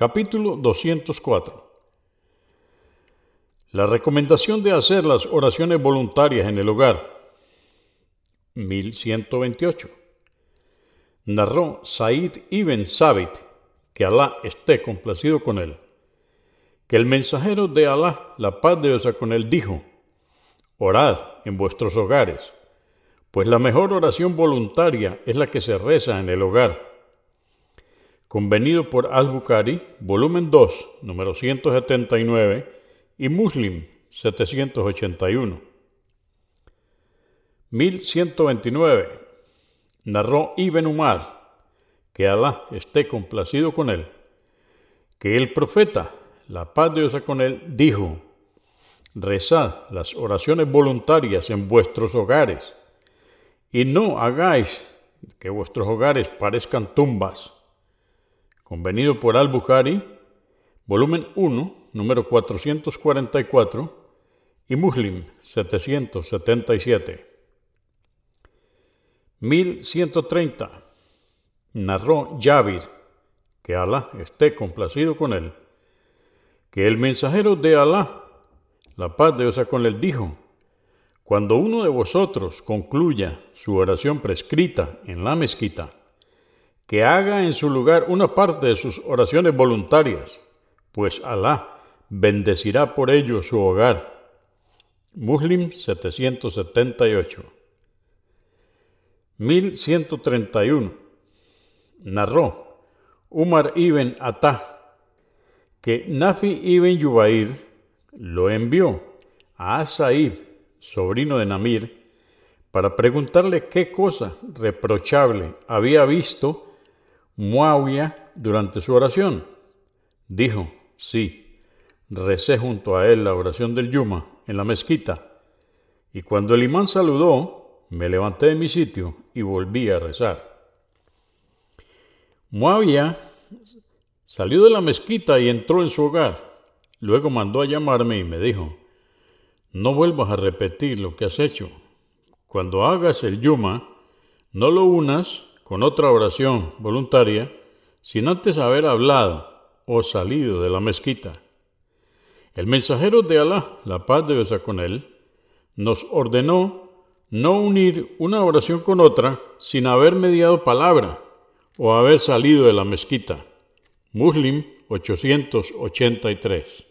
Capítulo 204. La recomendación de hacer las oraciones voluntarias en el hogar. 1128. Narró Said ibn Sabit, que Alá esté complacido con él, que el mensajero de Alá, la paz de Dios con él, dijo, Orad en vuestros hogares, pues la mejor oración voluntaria es la que se reza en el hogar convenido por Al-Bukhari, volumen 2, número 179, y Muslim, 781. 1129. Narró Ibn Umar, que Alá esté complacido con él, que el profeta, la paz de Dios con él, dijo, rezad las oraciones voluntarias en vuestros hogares, y no hagáis que vuestros hogares parezcan tumbas convenido por Al-Bukhari, volumen 1, número 444, y Muslim 777. 1130. Narró Yavir, que Alá esté complacido con él, que el mensajero de Alá, la paz de Dios con él, dijo, cuando uno de vosotros concluya su oración prescrita en la mezquita, que haga en su lugar una parte de sus oraciones voluntarias, pues Alá bendecirá por ello su hogar. Muslim 778 1131 Narró Umar ibn Atá que Nafi ibn Yubair lo envió a Said, sobrino de Namir, para preguntarle qué cosa reprochable había visto Muawiyah durante su oración. Dijo, sí, recé junto a él la oración del Yuma en la mezquita, y cuando el imán saludó, me levanté de mi sitio y volví a rezar. Muawiyah salió de la mezquita y entró en su hogar. Luego mandó a llamarme y me dijo, no vuelvas a repetir lo que has hecho. Cuando hagas el Yuma, no lo unas con otra oración voluntaria sin antes haber hablado o salido de la mezquita. El mensajero de Alá, la paz de Dios con él, nos ordenó no unir una oración con otra sin haber mediado palabra o haber salido de la mezquita. Muslim 883.